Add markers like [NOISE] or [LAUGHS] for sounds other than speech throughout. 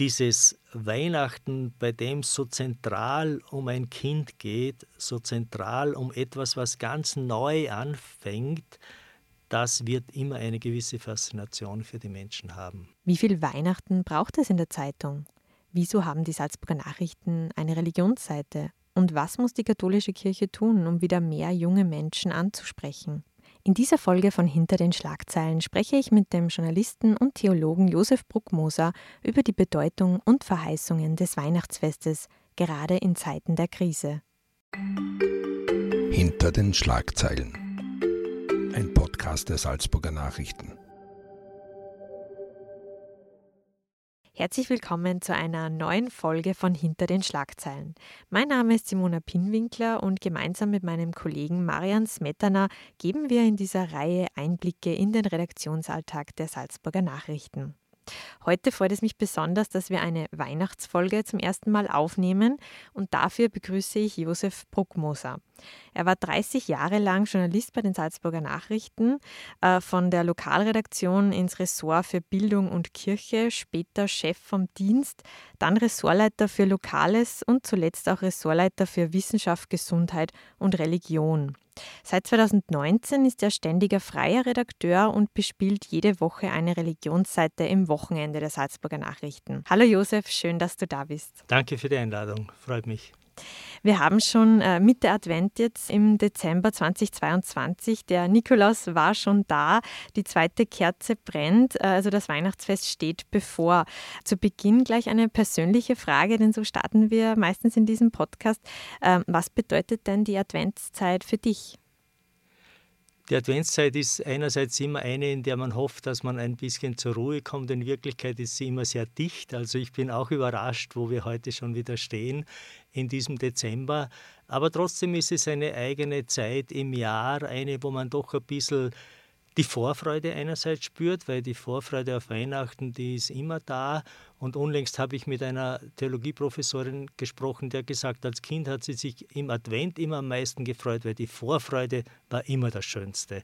Dieses Weihnachten, bei dem so zentral um ein Kind geht, so zentral um etwas, was ganz neu anfängt, das wird immer eine gewisse Faszination für die Menschen haben. Wie viel Weihnachten braucht es in der Zeitung? Wieso haben die Salzburger Nachrichten eine Religionsseite? Und was muss die katholische Kirche tun, um wieder mehr junge Menschen anzusprechen? In dieser Folge von Hinter den Schlagzeilen spreche ich mit dem Journalisten und Theologen Josef Bruckmoser über die Bedeutung und Verheißungen des Weihnachtsfestes, gerade in Zeiten der Krise. Hinter den Schlagzeilen. Ein Podcast der Salzburger Nachrichten. Herzlich willkommen zu einer neuen Folge von Hinter den Schlagzeilen. Mein Name ist Simona Pinwinkler und gemeinsam mit meinem Kollegen Marian Smetana geben wir in dieser Reihe Einblicke in den Redaktionsalltag der Salzburger Nachrichten. Heute freut es mich besonders, dass wir eine Weihnachtsfolge zum ersten Mal aufnehmen und dafür begrüße ich Josef Bruckmoser. Er war 30 Jahre lang Journalist bei den Salzburger Nachrichten, äh, von der Lokalredaktion ins Ressort für Bildung und Kirche, später Chef vom Dienst, dann Ressortleiter für Lokales und zuletzt auch Ressortleiter für Wissenschaft, Gesundheit und Religion. Seit 2019 ist er ständiger freier Redakteur und bespielt jede Woche eine Religionsseite im Wochenende der Salzburger Nachrichten. Hallo Josef, schön, dass du da bist. Danke für die Einladung, freut mich. Wir haben schon äh, Mitte Advent jetzt im Dezember 2022. Der Nikolaus war schon da. Die zweite Kerze brennt. Äh, also das Weihnachtsfest steht bevor. Zu Beginn gleich eine persönliche Frage, denn so starten wir meistens in diesem Podcast. Ähm, was bedeutet denn die Adventszeit für dich? Die Adventszeit ist einerseits immer eine, in der man hofft, dass man ein bisschen zur Ruhe kommt. In Wirklichkeit ist sie immer sehr dicht. Also ich bin auch überrascht, wo wir heute schon wieder stehen in diesem Dezember. Aber trotzdem ist es eine eigene Zeit im Jahr, eine, wo man doch ein bisschen die Vorfreude einerseits spürt, weil die Vorfreude auf Weihnachten, die ist immer da. Und unlängst habe ich mit einer Theologieprofessorin gesprochen, der gesagt, als Kind hat sie sich im Advent immer am meisten gefreut, weil die Vorfreude war immer das Schönste.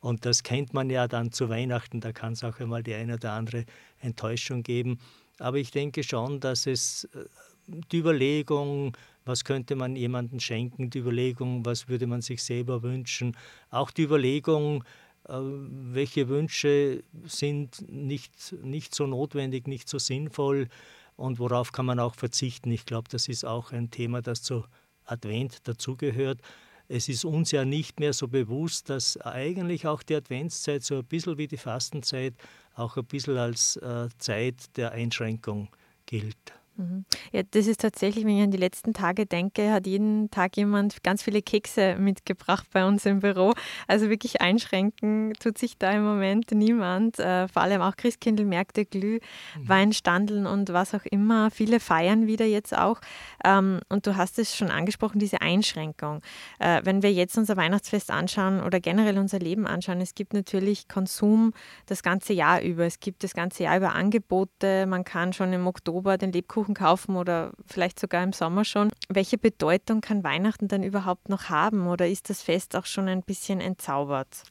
Und das kennt man ja dann zu Weihnachten, da kann es auch einmal die eine oder andere Enttäuschung geben. Aber ich denke schon, dass es äh, die Überlegung, was könnte man jemandem schenken, die Überlegung, was würde man sich selber wünschen, auch die Überlegung, welche Wünsche sind nicht, nicht so notwendig, nicht so sinnvoll und worauf kann man auch verzichten. Ich glaube, das ist auch ein Thema, das zu Advent dazugehört. Es ist uns ja nicht mehr so bewusst, dass eigentlich auch die Adventszeit so ein bisschen wie die Fastenzeit auch ein bisschen als äh, Zeit der Einschränkung gilt. Mhm. Ja, das ist tatsächlich, wenn ich an die letzten Tage denke, hat jeden Tag jemand ganz viele Kekse mitgebracht bei uns im Büro. Also wirklich einschränken tut sich da im Moment niemand. Äh, vor allem auch Christkindlmärkte, Glüh, mhm. Und was auch immer. Viele feiern wieder jetzt auch. Ähm, und du hast es schon angesprochen, diese Einschränkung. Äh, wenn wir jetzt unser Weihnachtsfest anschauen oder generell unser Leben anschauen, es gibt natürlich Konsum das ganze Jahr über. Es gibt das ganze Jahr über Angebote. Man kann schon im Oktober den Lebkuchen Lebkuchen kaufen oder vielleicht sogar im Sommer schon. Welche Bedeutung kann Weihnachten dann überhaupt noch haben oder ist das Fest auch schon ein bisschen entzaubert?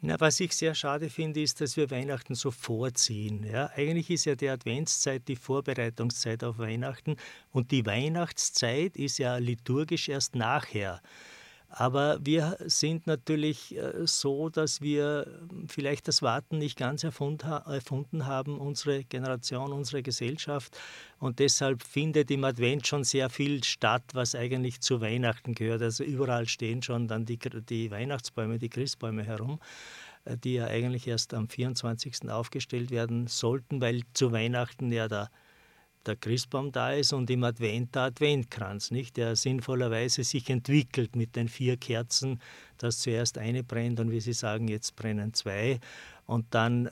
Na, was ich sehr schade finde, ist, dass wir Weihnachten so vorziehen. Ja, eigentlich ist ja die Adventszeit die Vorbereitungszeit auf Weihnachten und die Weihnachtszeit ist ja liturgisch erst nachher. Aber wir sind natürlich äh, so, dass wir vielleicht das Warten nicht ganz erfunden haben, unsere Generation, unsere Gesellschaft. Und deshalb findet im Advent schon sehr viel statt, was eigentlich zu Weihnachten gehört. Also überall stehen schon dann die, die Weihnachtsbäume, die Christbäume herum äh, die ja eigentlich erst am 24. aufgestellt werden sollten, weil zu Weihnachten ja der der Christbaum da ist und im Advent der Adventkranz, nicht? der sinnvollerweise sich entwickelt mit den vier Kerzen, dass zuerst eine brennt und wie Sie sagen, jetzt brennen zwei. Und dann,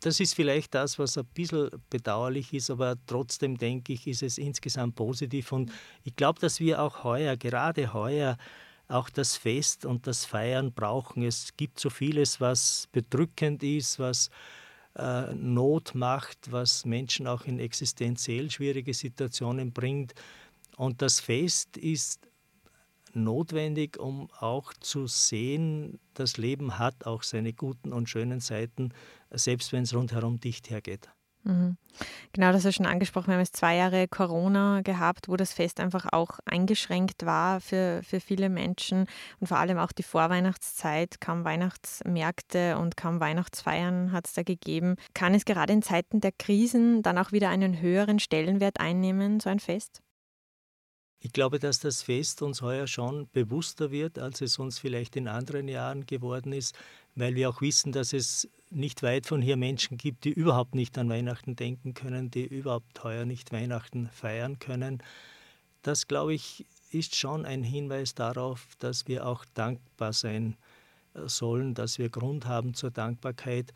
das ist vielleicht das, was ein bisschen bedauerlich ist, aber trotzdem denke ich, ist es insgesamt positiv. Und ich glaube, dass wir auch heuer, gerade heuer, auch das Fest und das Feiern brauchen. Es gibt so vieles, was bedrückend ist, was äh, Not macht, was Menschen auch in existenziell schwierige Situationen bringt. Und das Fest ist notwendig, um auch zu sehen, das Leben hat auch seine guten und schönen Seiten, selbst wenn es rundherum dicht hergeht. Mhm. Genau, das du schon angesprochen. Wir haben jetzt zwei Jahre Corona gehabt, wo das Fest einfach auch eingeschränkt war für, für viele Menschen und vor allem auch die Vorweihnachtszeit. Kaum Weihnachtsmärkte und kaum Weihnachtsfeiern hat es da gegeben. Kann es gerade in Zeiten der Krisen dann auch wieder einen höheren Stellenwert einnehmen, so ein Fest? Ich glaube, dass das Fest uns heuer schon bewusster wird, als es uns vielleicht in anderen Jahren geworden ist, weil wir auch wissen, dass es nicht weit von hier Menschen gibt, die überhaupt nicht an Weihnachten denken können, die überhaupt heuer nicht Weihnachten feiern können. Das, glaube ich, ist schon ein Hinweis darauf, dass wir auch dankbar sein äh, sollen, dass wir Grund haben zur Dankbarkeit,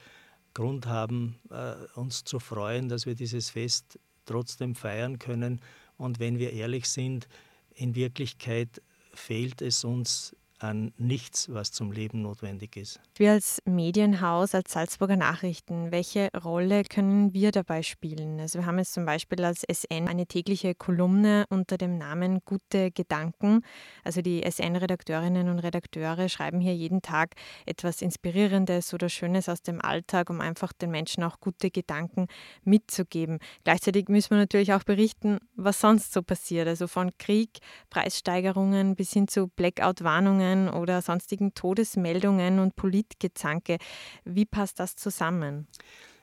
Grund haben, äh, uns zu freuen, dass wir dieses Fest trotzdem feiern können. Und wenn wir ehrlich sind, in Wirklichkeit fehlt es uns an nichts, was zum Leben notwendig ist. Wir als Medienhaus, als Salzburger Nachrichten, welche Rolle können wir dabei spielen? Also wir haben jetzt zum Beispiel als SN eine tägliche Kolumne unter dem Namen Gute Gedanken. Also die SN-Redakteurinnen und Redakteure schreiben hier jeden Tag etwas Inspirierendes oder Schönes aus dem Alltag, um einfach den Menschen auch gute Gedanken mitzugeben. Gleichzeitig müssen wir natürlich auch berichten, was sonst so passiert. Also von Krieg, Preissteigerungen bis hin zu Blackout-Warnungen Meldungen oder sonstigen Todesmeldungen und Politgezanke. Wie passt das zusammen?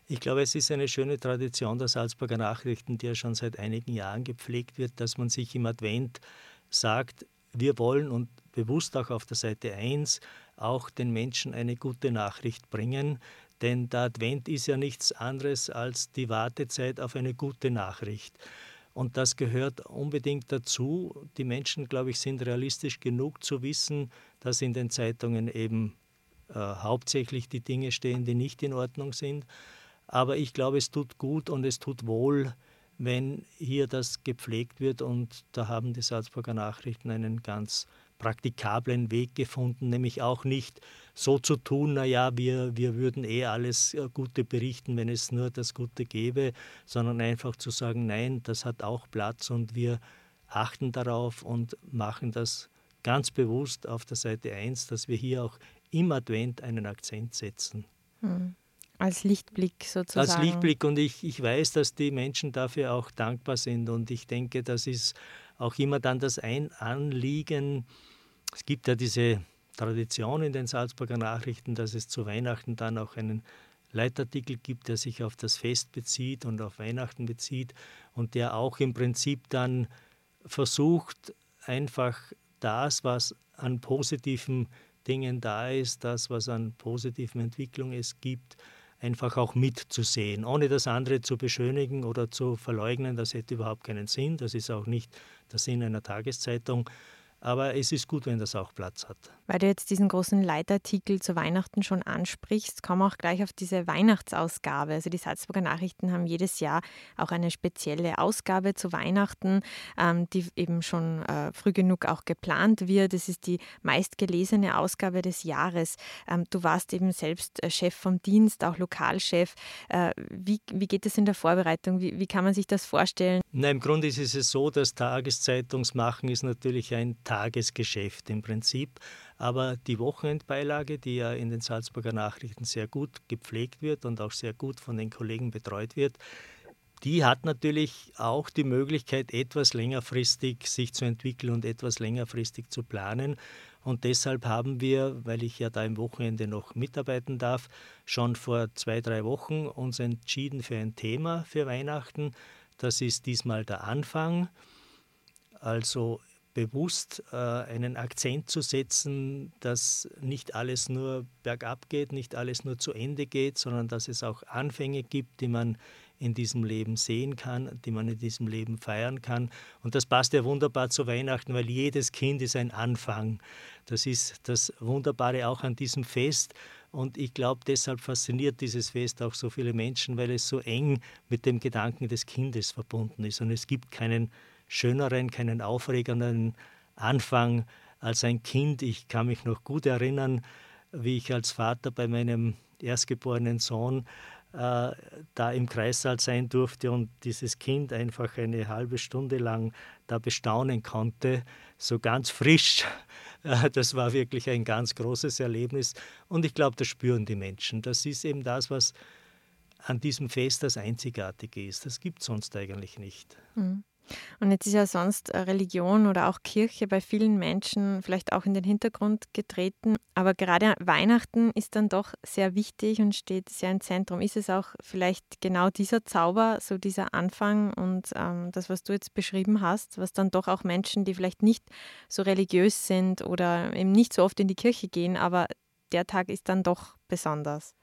Ich glaube, es ist eine schöne Tradition der Salzburger Nachrichten, die ja schon seit einigen Jahren gepflegt wird, dass man sich im Advent sagt, wir wollen und bewusst auch auf der Seite 1 auch den Menschen eine gute Nachricht bringen, denn der Advent ist ja nichts anderes als die Wartezeit auf eine gute Nachricht. Und das gehört unbedingt dazu. Die Menschen, glaube ich, sind realistisch genug zu wissen, dass in den Zeitungen eben äh, hauptsächlich die Dinge stehen, die nicht in Ordnung sind. Aber ich glaube, es tut gut und es tut wohl, wenn hier das gepflegt wird. Und da haben die Salzburger Nachrichten einen ganz praktikablen Weg gefunden, nämlich auch nicht so zu tun, naja, wir, wir würden eh alles äh, Gute berichten, wenn es nur das Gute gäbe, sondern einfach zu sagen, nein, das hat auch Platz und wir achten darauf und machen das ganz bewusst auf der Seite 1, dass wir hier auch im Advent einen Akzent setzen. Hm. Als Lichtblick sozusagen. Als Lichtblick und ich, ich weiß, dass die Menschen dafür auch dankbar sind und ich denke, das ist auch immer dann das Ein Anliegen, es gibt ja diese Tradition in den Salzburger Nachrichten, dass es zu Weihnachten dann auch einen Leitartikel gibt, der sich auf das Fest bezieht und auf Weihnachten bezieht und der auch im Prinzip dann versucht, einfach das, was an positiven Dingen da ist, das, was an positiven Entwicklungen es gibt, einfach auch mitzusehen, ohne das andere zu beschönigen oder zu verleugnen. Das hätte überhaupt keinen Sinn. Das ist auch nicht der Sinn einer Tageszeitung. Aber es ist gut, wenn das auch Platz hat. Weil du jetzt diesen großen Leitartikel zu Weihnachten schon ansprichst, kommen wir auch gleich auf diese Weihnachtsausgabe. Also die Salzburger Nachrichten haben jedes Jahr auch eine spezielle Ausgabe zu Weihnachten, ähm, die eben schon äh, früh genug auch geplant wird. Es ist die meistgelesene Ausgabe des Jahres. Ähm, du warst eben selbst äh, Chef vom Dienst, auch Lokalchef. Äh, wie, wie geht es in der Vorbereitung? Wie, wie kann man sich das vorstellen? Na, Im Grunde ist es so, dass Tageszeitungsmachen ist natürlich ein Tagesgeschäft im Prinzip. Aber die Wochenendbeilage, die ja in den Salzburger Nachrichten sehr gut gepflegt wird und auch sehr gut von den Kollegen betreut wird, die hat natürlich auch die Möglichkeit, etwas längerfristig sich zu entwickeln und etwas längerfristig zu planen. Und deshalb haben wir, weil ich ja da im Wochenende noch mitarbeiten darf, schon vor zwei, drei Wochen uns entschieden für ein Thema für Weihnachten. Das ist diesmal der Anfang. Also bewusst äh, einen Akzent zu setzen, dass nicht alles nur bergab geht, nicht alles nur zu Ende geht, sondern dass es auch Anfänge gibt, die man in diesem Leben sehen kann, die man in diesem Leben feiern kann. Und das passt ja wunderbar zu Weihnachten, weil jedes Kind ist ein Anfang. Das ist das Wunderbare auch an diesem Fest. Und ich glaube, deshalb fasziniert dieses Fest auch so viele Menschen, weil es so eng mit dem Gedanken des Kindes verbunden ist. Und es gibt keinen schöneren, keinen aufregenden Anfang als ein Kind. Ich kann mich noch gut erinnern, wie ich als Vater bei meinem erstgeborenen Sohn äh, da im Kreissaal sein durfte und dieses Kind einfach eine halbe Stunde lang da bestaunen konnte, so ganz frisch. Äh, das war wirklich ein ganz großes Erlebnis und ich glaube, das spüren die Menschen. Das ist eben das, was an diesem Fest das Einzigartige ist. Das gibt es sonst eigentlich nicht. Mhm. Und jetzt ist ja sonst äh, Religion oder auch Kirche bei vielen Menschen vielleicht auch in den Hintergrund getreten. Aber gerade Weihnachten ist dann doch sehr wichtig und steht sehr im Zentrum. Ist es auch vielleicht genau dieser Zauber, so dieser Anfang und ähm, das, was du jetzt beschrieben hast, was dann doch auch Menschen, die vielleicht nicht so religiös sind oder eben nicht so oft in die Kirche gehen, aber der Tag ist dann doch besonders.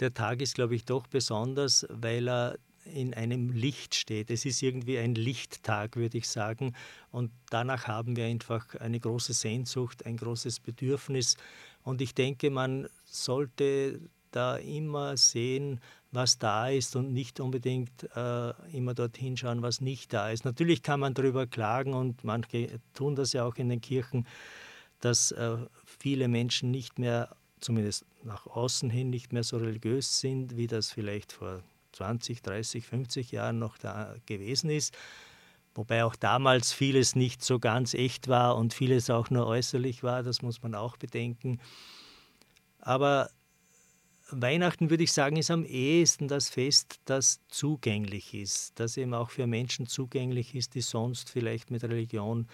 Der Tag ist, glaube ich, doch besonders, weil er in einem Licht steht. Es ist irgendwie ein Lichttag, würde ich sagen. Und danach haben wir einfach eine große Sehnsucht, ein großes Bedürfnis. Und ich denke, man sollte da immer sehen, was da ist und nicht unbedingt äh, immer dorthin schauen, was nicht da ist. Natürlich kann man darüber klagen und manche tun das ja auch in den Kirchen, dass äh, viele Menschen nicht mehr, zumindest nach außen hin, nicht mehr so religiös sind, wie das vielleicht vor 20, 30, 50 Jahren noch da gewesen ist. Wobei auch damals vieles nicht so ganz echt war und vieles auch nur äußerlich war, das muss man auch bedenken. Aber Weihnachten, würde ich sagen, ist am ehesten das Fest, das zugänglich ist, das eben auch für Menschen zugänglich ist, die sonst vielleicht mit Religion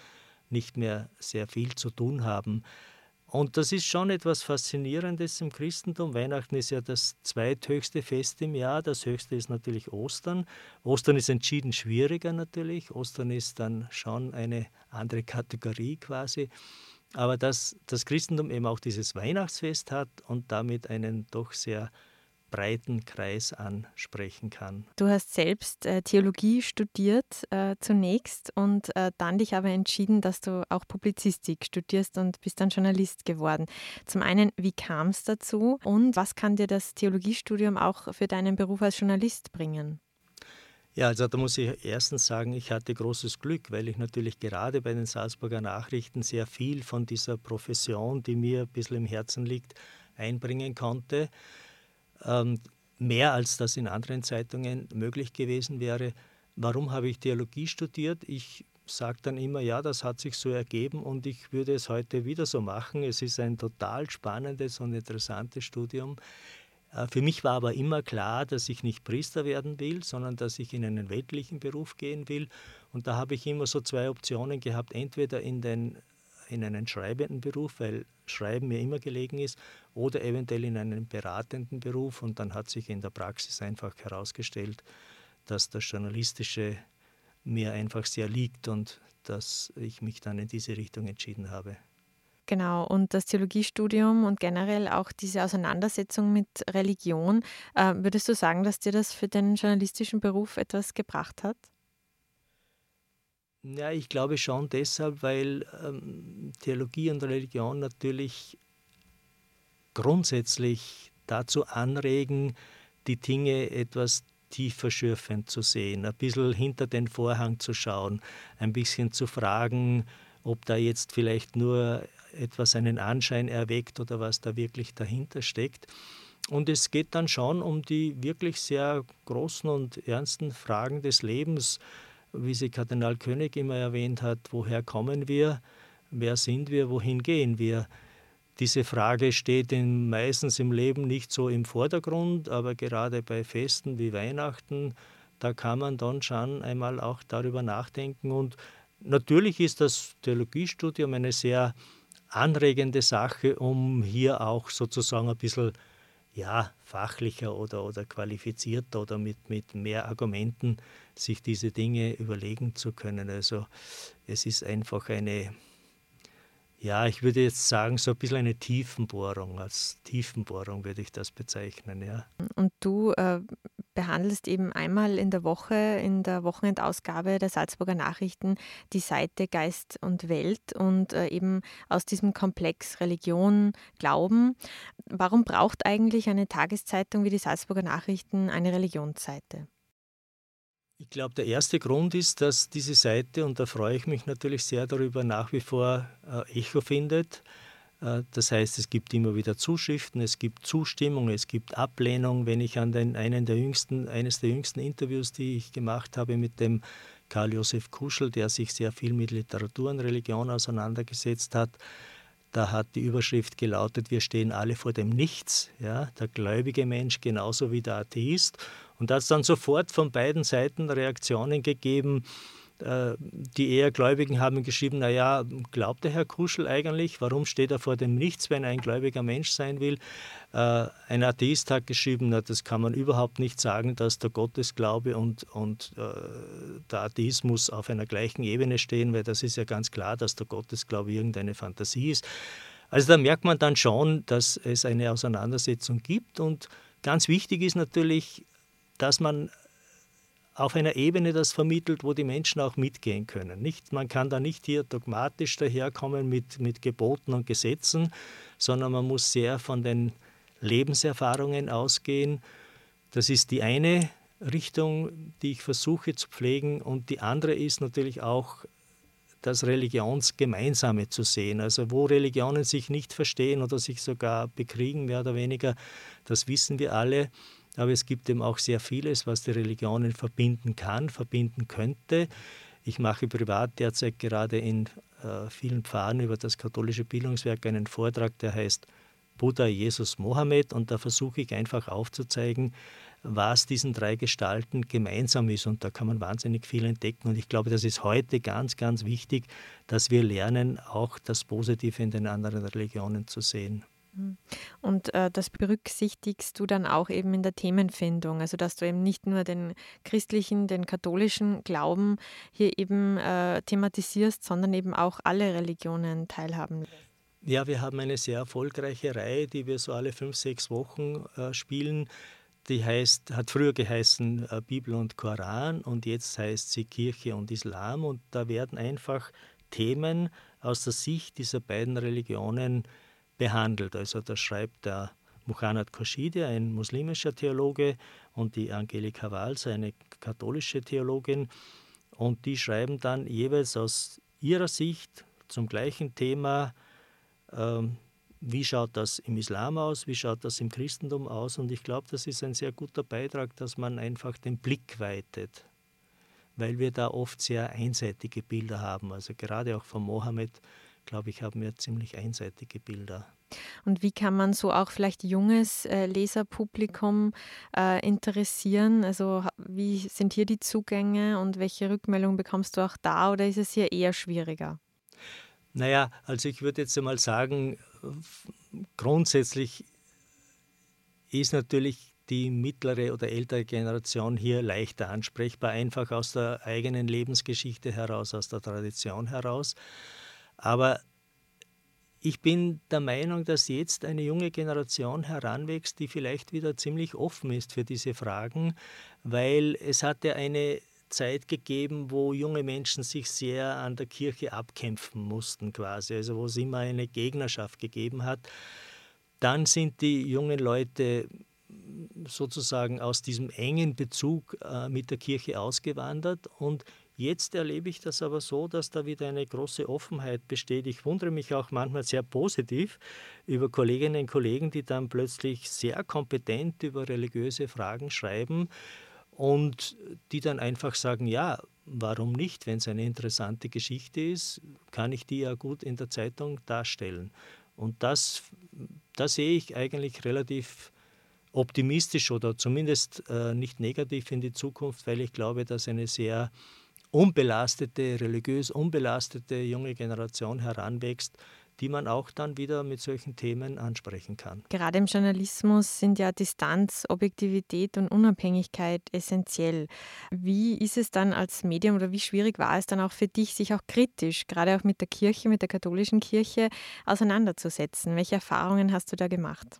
nicht mehr sehr viel zu tun haben. Und das ist schon etwas Faszinierendes im Christentum. Weihnachten ist ja das zweithöchste Fest im Jahr. Das höchste ist natürlich Ostern. Ostern ist entschieden schwieriger natürlich. Ostern ist dann schon eine andere Kategorie quasi. Aber dass das Christentum eben auch dieses Weihnachtsfest hat und damit einen doch sehr breiten Kreis ansprechen kann. Du hast selbst äh, Theologie studiert äh, zunächst und äh, dann dich aber entschieden, dass du auch Publizistik studierst und bist dann Journalist geworden. Zum einen, wie kam es dazu und was kann dir das Theologiestudium auch für deinen Beruf als Journalist bringen? Ja, also da muss ich erstens sagen, ich hatte großes Glück, weil ich natürlich gerade bei den Salzburger Nachrichten sehr viel von dieser Profession, die mir ein bisschen im Herzen liegt, einbringen konnte mehr als das in anderen Zeitungen möglich gewesen wäre. Warum habe ich Theologie studiert? Ich sage dann immer, ja, das hat sich so ergeben und ich würde es heute wieder so machen. Es ist ein total spannendes und interessantes Studium. Äh, für mich war aber immer klar, dass ich nicht Priester werden will, sondern dass ich in einen weltlichen Beruf gehen will. Und da habe ich immer so zwei Optionen gehabt, entweder in den in einen schreibenden Beruf, weil Schreiben mir immer gelegen ist, oder eventuell in einen beratenden Beruf. Und dann hat sich in der Praxis einfach herausgestellt, dass das Journalistische mir einfach sehr liegt und dass ich mich dann in diese Richtung entschieden habe. Genau, und das Theologiestudium und generell auch diese Auseinandersetzung mit Religion, äh, würdest du sagen, dass dir das für den journalistischen Beruf etwas gebracht hat? Ja, ich glaube schon deshalb, weil ähm, Theologie und Religion natürlich grundsätzlich dazu anregen, die Dinge etwas tiefer schürfend zu sehen, ein bisschen hinter den Vorhang zu schauen, ein bisschen zu fragen, ob da jetzt vielleicht nur etwas einen Anschein erweckt oder was da wirklich dahinter steckt. Und es geht dann schon um die wirklich sehr großen und ernsten Fragen des Lebens wie sie Kardinal König immer erwähnt hat, woher kommen wir, wer sind wir, wohin gehen wir. Diese Frage steht in, meistens im Leben nicht so im Vordergrund, aber gerade bei Festen wie Weihnachten, da kann man dann schon einmal auch darüber nachdenken. Und natürlich ist das Theologiestudium eine sehr anregende Sache, um hier auch sozusagen ein bisschen ja, fachlicher oder, oder qualifizierter oder mit, mit mehr Argumenten sich diese Dinge überlegen zu können. Also es ist einfach eine, ja, ich würde jetzt sagen, so ein bisschen eine Tiefenbohrung. Als Tiefenbohrung würde ich das bezeichnen, ja. Und du äh, behandelst eben einmal in der Woche, in der Wochenendausgabe der Salzburger Nachrichten, die Seite Geist und Welt und äh, eben aus diesem Komplex Religion, Glauben. Warum braucht eigentlich eine Tageszeitung wie die Salzburger Nachrichten eine Religionsseite? Ich glaube, der erste Grund ist, dass diese Seite, und da freue ich mich natürlich sehr darüber, nach wie vor äh, Echo findet. Äh, das heißt, es gibt immer wieder Zuschriften, es gibt Zustimmung, es gibt Ablehnung. Wenn ich an den, einen der jüngsten, eines der jüngsten Interviews, die ich gemacht habe mit dem Karl Josef Kuschel, der sich sehr viel mit Literatur und Religion auseinandergesetzt hat, da hat die Überschrift gelautet, wir stehen alle vor dem Nichts, ja, der gläubige Mensch genauso wie der Atheist. Und da hat es dann sofort von beiden Seiten Reaktionen gegeben. Äh, die eher Gläubigen haben geschrieben, naja, glaubt der Herr Kuschel eigentlich? Warum steht er vor dem Nichts, wenn er ein gläubiger Mensch sein will? Äh, ein Atheist hat geschrieben, na, das kann man überhaupt nicht sagen, dass der Gottesglaube und, und äh, der Atheismus auf einer gleichen Ebene stehen, weil das ist ja ganz klar, dass der Gottesglaube irgendeine Fantasie ist. Also da merkt man dann schon, dass es eine Auseinandersetzung gibt und ganz wichtig ist natürlich, dass man auf einer Ebene das vermittelt, wo die Menschen auch mitgehen können. Nicht, man kann da nicht hier dogmatisch daherkommen mit, mit Geboten und Gesetzen, sondern man muss sehr von den Lebenserfahrungen ausgehen. Das ist die eine Richtung, die ich versuche zu pflegen. Und die andere ist natürlich auch das Religionsgemeinsame zu sehen. Also wo Religionen sich nicht verstehen oder sich sogar bekriegen, mehr oder weniger, das wissen wir alle. Aber es gibt eben auch sehr vieles, was die Religionen verbinden kann, verbinden könnte. Ich mache privat derzeit gerade in äh, vielen Pfarren über das katholische Bildungswerk einen Vortrag, der heißt Buddha, Jesus, Mohammed. Und da versuche ich einfach aufzuzeigen, was diesen drei Gestalten gemeinsam ist. Und da kann man wahnsinnig viel entdecken. Und ich glaube, das ist heute ganz, ganz wichtig, dass wir lernen, auch das Positive in den anderen Religionen zu sehen. Und äh, das berücksichtigst du dann auch eben in der Themenfindung, also dass du eben nicht nur den christlichen, den katholischen Glauben hier eben äh, thematisierst, sondern eben auch alle Religionen teilhaben lässt. Ja, wir haben eine sehr erfolgreiche Reihe, die wir so alle fünf, sechs Wochen äh, spielen. Die heißt, hat früher geheißen äh, Bibel und Koran und jetzt heißt sie Kirche und Islam. Und da werden einfach Themen aus der Sicht dieser beiden Religionen behandelt. Also da schreibt der Muhannad Khorshidi, ein muslimischer Theologe, und die Angelika Wals, eine katholische Theologin. Und die schreiben dann jeweils aus ihrer Sicht zum gleichen Thema, ähm, wie schaut das im Islam aus, wie schaut das im Christentum aus. Und ich glaube, das ist ein sehr guter Beitrag, dass man einfach den Blick weitet, weil wir da oft sehr einseitige Bilder haben. Also gerade auch von Mohammed glaube ich, haben wir ziemlich einseitige Bilder. Und wie kann man so auch vielleicht junges äh, Leserpublikum äh, interessieren? Also wie sind hier die Zugänge und welche Rückmeldung bekommst du auch da oder ist es hier eher schwieriger? Naja, also ich würde jetzt einmal sagen, grundsätzlich ist natürlich die mittlere oder ältere Generation hier leichter ansprechbar, einfach aus der eigenen Lebensgeschichte heraus, aus der Tradition heraus. Aber ich bin der Meinung, dass jetzt eine junge Generation heranwächst, die vielleicht wieder ziemlich offen ist für diese Fragen, weil es ja eine Zeit gegeben, wo junge Menschen sich sehr an der Kirche abkämpfen mussten quasi, also wo es immer eine Gegnerschaft gegeben hat. Dann sind die jungen Leute sozusagen aus diesem engen Bezug äh, mit der Kirche ausgewandert und Jetzt erlebe ich das aber so, dass da wieder eine große Offenheit besteht. Ich wundere mich auch manchmal sehr positiv über Kolleginnen und Kollegen, die dann plötzlich sehr kompetent über religiöse Fragen schreiben und die dann einfach sagen, ja, warum nicht, wenn es eine interessante Geschichte ist, kann ich die ja gut in der Zeitung darstellen. Und das, das sehe ich eigentlich relativ optimistisch oder zumindest äh, nicht negativ in die Zukunft, weil ich glaube, dass eine sehr unbelastete, religiös unbelastete junge Generation heranwächst, die man auch dann wieder mit solchen Themen ansprechen kann. Gerade im Journalismus sind ja Distanz, Objektivität und Unabhängigkeit essentiell. Wie ist es dann als Medium oder wie schwierig war es dann auch für dich, sich auch kritisch, gerade auch mit der Kirche, mit der katholischen Kirche auseinanderzusetzen? Welche Erfahrungen hast du da gemacht?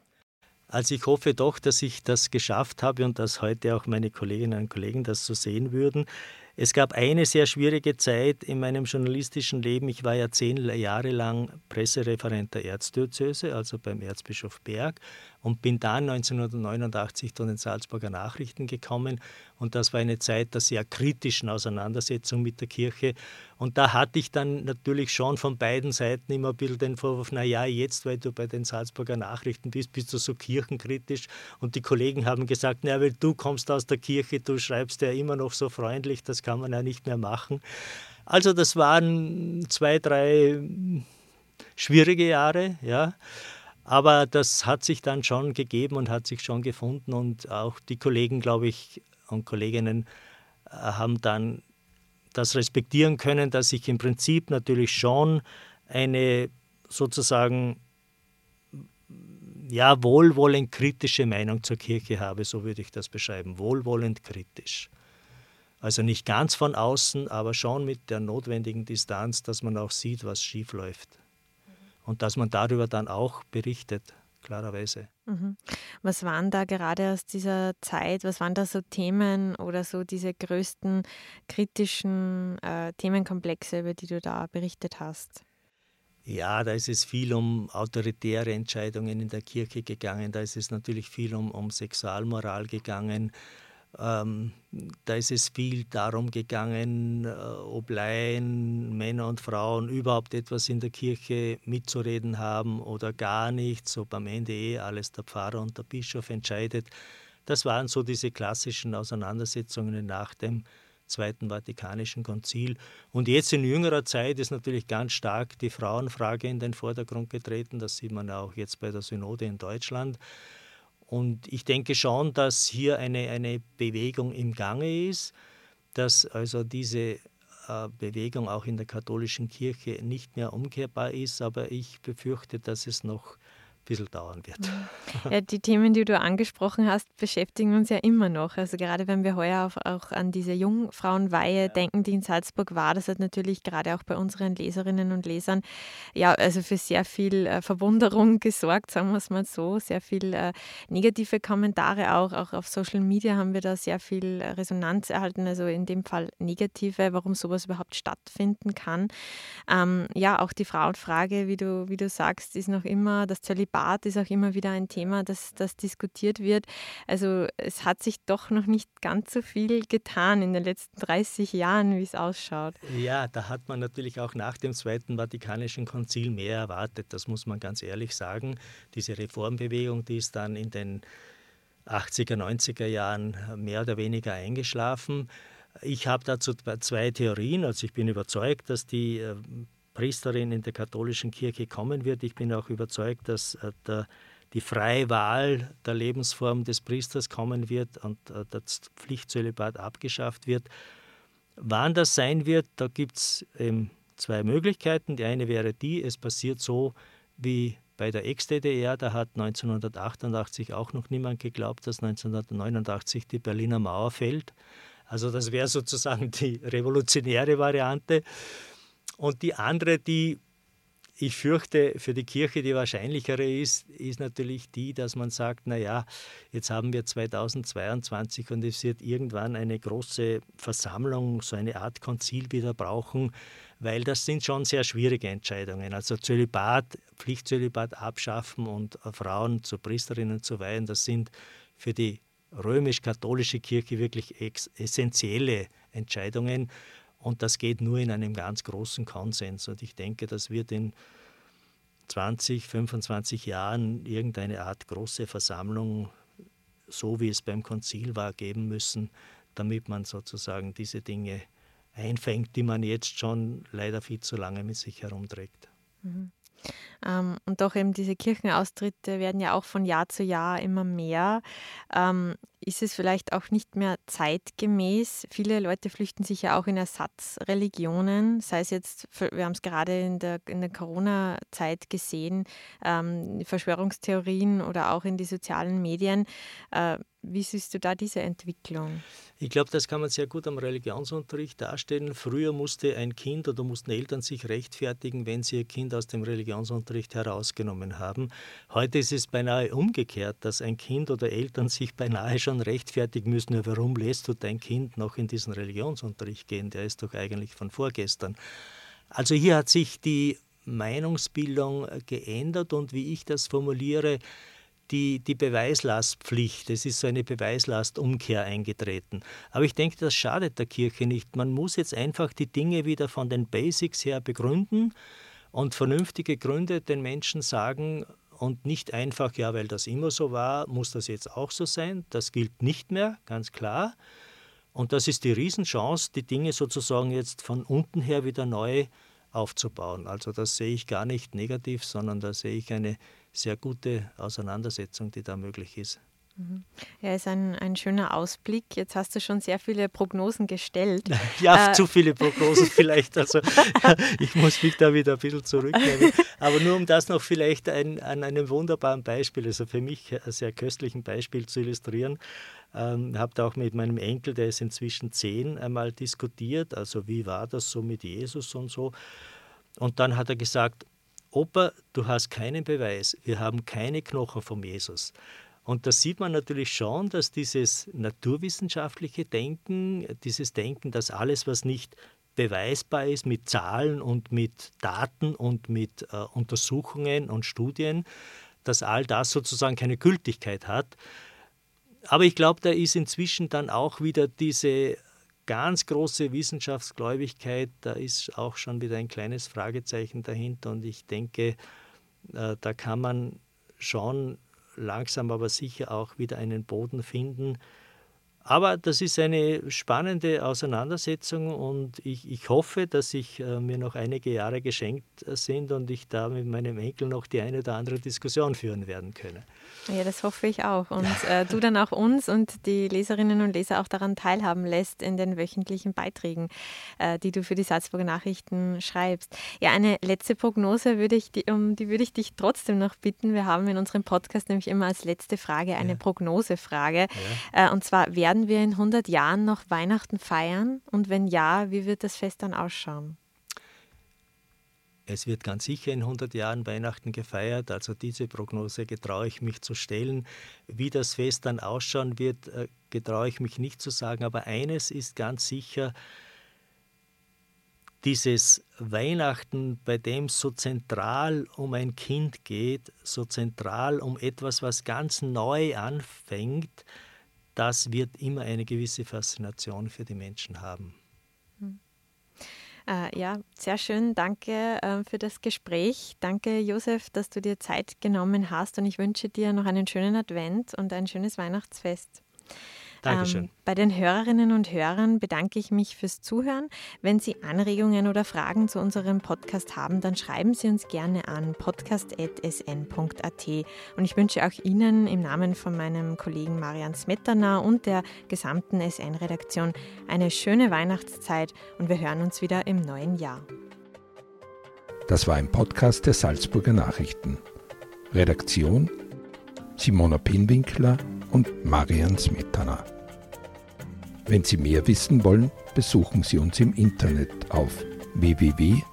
Also ich hoffe doch, dass ich das geschafft habe und dass heute auch meine Kolleginnen und Kollegen das so sehen würden. Es gab eine sehr schwierige Zeit in meinem journalistischen Leben. Ich war ja zehn Jahre lang Pressereferent der Erzdiözese, also beim Erzbischof Berg, und bin dann 1989 zu den Salzburger Nachrichten gekommen. Und das war eine Zeit der sehr kritischen Auseinandersetzung mit der Kirche. Und da hatte ich dann natürlich schon von beiden Seiten immer ein bisschen den Vorwurf, naja, jetzt, weil du bei den Salzburger Nachrichten bist, bist du so kirchenkritisch. Und die Kollegen haben gesagt, naja, weil du kommst aus der Kirche, du schreibst ja immer noch so freundlich, das kann man ja nicht mehr machen. Also das waren zwei, drei schwierige Jahre, ja. Aber das hat sich dann schon gegeben und hat sich schon gefunden und auch die Kollegen, glaube ich, und Kolleginnen äh, haben dann das respektieren können, dass ich im Prinzip natürlich schon eine sozusagen ja, wohlwollend kritische Meinung zur Kirche habe, so würde ich das beschreiben, wohlwollend kritisch. Also nicht ganz von außen, aber schon mit der notwendigen Distanz, dass man auch sieht, was schief läuft. Und dass man darüber dann auch berichtet klarerweise. Mhm. Was waren da gerade aus dieser Zeit, was waren da so Themen oder so diese größten kritischen äh, Themenkomplexe, über die du da berichtet hast? Ja, da ist es viel um autoritäre Entscheidungen in der Kirche gegangen, da ist es natürlich viel um, um Sexualmoral gegangen, ähm, da ist es viel darum gegangen, äh, ob Laien, Männer und Frauen überhaupt etwas in der Kirche mitzureden haben oder gar nichts, ob am Ende eh alles der Pfarrer und der Bischof entscheidet. Das waren so diese klassischen Auseinandersetzungen nach dem Zweiten Vatikanischen Konzil. Und jetzt in jüngerer Zeit ist natürlich ganz stark die Frauenfrage in den Vordergrund getreten. Das sieht man auch jetzt bei der Synode in Deutschland. Und ich denke schon, dass hier eine, eine Bewegung im Gange ist, dass also diese äh, Bewegung auch in der katholischen Kirche nicht mehr umkehrbar ist, aber ich befürchte, dass es noch bisschen dauern wird. [LAUGHS] Ja, die Themen, die du angesprochen hast, beschäftigen uns ja immer noch. Also gerade wenn wir heuer auch, auch an diese Jungfrauenweihe ja. denken, die in Salzburg war, das hat natürlich gerade auch bei unseren Leserinnen und Lesern ja also für sehr viel äh, Verwunderung [LAUGHS] gesorgt, sagen wir es mal so, sehr viel äh, negative Kommentare auch. Auch auf Social Media haben wir da sehr viel Resonanz erhalten, also in dem Fall negative, warum sowas überhaupt stattfinden kann. Ähm, ja, auch die Frauenfrage, wie du, wie du sagst, ist noch immer das Zölibat Bad ist auch immer wieder ein Thema, das, das diskutiert wird. Also es hat sich doch noch nicht ganz so viel getan in den letzten 30 Jahren, wie es ausschaut. Ja, da hat man natürlich auch nach dem Zweiten Vatikanischen Konzil mehr erwartet. Das muss man ganz ehrlich sagen. Diese Reformbewegung, die ist dann in den 80er, 90er Jahren mehr oder weniger eingeschlafen. Ich habe dazu zwei Theorien. Also ich bin überzeugt, dass die äh, Priesterin in der katholischen Kirche kommen wird. Ich bin auch überzeugt, dass äh, der, die freie Wahl der Lebensform des Priesters kommen wird und äh, das Pflichtzölibat abgeschafft wird. Wann das sein wird, da gibt es zwei Möglichkeiten. Die eine wäre die, es passiert so wie bei der Ex-DDR, da hat 1988 auch noch niemand geglaubt, dass 1989 die Berliner Mauer fällt. Also das wäre sozusagen die revolutionäre Variante. Und die andere, die ich fürchte, für die Kirche die wahrscheinlichere ist, ist natürlich die, dass man sagt, naja, jetzt haben wir 2022 und es wird irgendwann eine große Versammlung, so eine Art Konzil wieder brauchen, weil das sind schon sehr schwierige Entscheidungen. Also Zölibat, Pflichtzölibat abschaffen und Frauen zu Priesterinnen zu weihen, das sind für die römisch-katholische Kirche wirklich essentielle Entscheidungen. Und das geht nur in einem ganz großen Konsens. Und ich denke, das wird in 20, 25 Jahren irgendeine Art große Versammlung, so wie es beim Konzil war, geben müssen, damit man sozusagen diese Dinge einfängt, die man jetzt schon leider viel zu lange mit sich herumträgt. Mhm. Ähm, und doch eben diese Kirchenaustritte werden ja auch von Jahr zu Jahr immer mehr. Ähm, ist es vielleicht auch nicht mehr zeitgemäß. Viele Leute flüchten sich ja auch in Ersatzreligionen, sei es jetzt, wir haben es gerade in der, in der Corona-Zeit gesehen, ähm, Verschwörungstheorien oder auch in die sozialen Medien. Äh, wie siehst du da diese Entwicklung? Ich glaube, das kann man sehr gut am Religionsunterricht darstellen. Früher musste ein Kind oder mussten Eltern sich rechtfertigen, wenn sie ihr Kind aus dem Religionsunterricht herausgenommen haben. Heute ist es beinahe umgekehrt, dass ein Kind oder Eltern sich beinahe schon rechtfertigen müssen, warum lässt du dein Kind noch in diesen Religionsunterricht gehen? Der ist doch eigentlich von vorgestern. Also hier hat sich die Meinungsbildung geändert und wie ich das formuliere, die, die Beweislastpflicht, es ist so eine Beweislastumkehr eingetreten. Aber ich denke, das schadet der Kirche nicht. Man muss jetzt einfach die Dinge wieder von den Basics her begründen und vernünftige Gründe den Menschen sagen und nicht einfach, ja, weil das immer so war, muss das jetzt auch so sein. Das gilt nicht mehr, ganz klar. Und das ist die Riesenchance, die Dinge sozusagen jetzt von unten her wieder neu aufzubauen. Also das sehe ich gar nicht negativ, sondern da sehe ich eine sehr gute Auseinandersetzung, die da möglich ist. Mhm. Ja, ist ein, ein schöner Ausblick. Jetzt hast du schon sehr viele Prognosen gestellt. [LAUGHS] Ja, äh, zu viele Prognosen [LAUGHS] vielleicht. Also ich muss mich da wieder ein bisschen zurücknehmen. Aber nur um das noch vielleicht ein, an einem wunderbaren Beispiel, also für mich ein sehr köstlichen Beispiel zu illustrieren. Ähm, habe da auch mit meinem Enkel, der ist inzwischen zehn, einmal diskutiert. Also wie war das so mit Jesus und so. Und dann hat er gesagt, Opa, du hast keinen Beweis, wir haben keine Knochen von Jesus. Und da sieht man natürlich schon, dass dieses naturwissenschaftliche Denken, dieses Denken, dass alles, was nicht beweisbar ist mit Zahlen und mit Daten und mit äh, Untersuchungen und Studien, dass all das sozusagen keine Gültigkeit hat. Aber ich glaube, da ist inzwischen dann auch wieder diese ganz große Wissenschaftsgläubigkeit, da ist auch schon wieder ein kleines Fragezeichen dahinter und ich denke, äh, da kann man schon langsam aber sicher auch wieder einen Boden finden, aber das ist eine spannende Auseinandersetzung und ich, ich hoffe, dass ich äh, mir noch einige Jahre geschenkt äh, sind und ich da mit meinem Enkel noch die eine oder andere Diskussion führen werden könne. Ja, das hoffe ich auch. Und äh, du dann auch uns und die Leserinnen und Leser auch daran teilhaben lässt in den wöchentlichen Beiträgen, äh, die du für die Salzburger Nachrichten schreibst. Ja, eine letzte Prognose würde ich, um die würde ich dich trotzdem noch bitten. Wir haben in unserem Podcast nämlich immer als letzte Frage eine ja. Prognosefrage. Ja. Äh, und zwar werden werden wir in 100 Jahren noch Weihnachten feiern? Und wenn ja, wie wird das Fest dann ausschauen? Es wird ganz sicher in 100 Jahren Weihnachten gefeiert. Also diese Prognose getraue ich mich zu stellen. Wie das Fest dann ausschauen wird, äh, getraue ich mich nicht zu sagen. Aber eines ist ganz sicher, dieses Weihnachten, bei dem es so zentral um ein Kind geht, so zentral um etwas, was ganz neu anfängt, das wird immer eine gewisse Faszination für die Menschen haben. Hm. Äh, ja, sehr schön. Danke äh, für das Gespräch. Danke, Josef, dass du dir Zeit genommen hast und ich wünsche dir noch einen schönen Advent und ein schönes Weihnachtsfest. Dankeschön. Ähm, bei den Hörerinnen und Hörern bedanke ich mich fürs Zuhören. Wenn Sie Anregungen oder Fragen zu unserem Podcast haben, dann schreiben Sie uns gerne an podcast.sn.at. Und ich wünsche auch Ihnen im Namen von meinem Kollegen Marian Smetana und der gesamten SN-Redaktion eine schöne Weihnachtszeit und wir hören uns wieder im neuen Jahr. Das war ein Podcast der Salzburger Nachrichten. Redaktion Simona Pinwinkler und Marian Smetana. Wenn Sie mehr wissen wollen, besuchen Sie uns im Internet auf www.sn.at.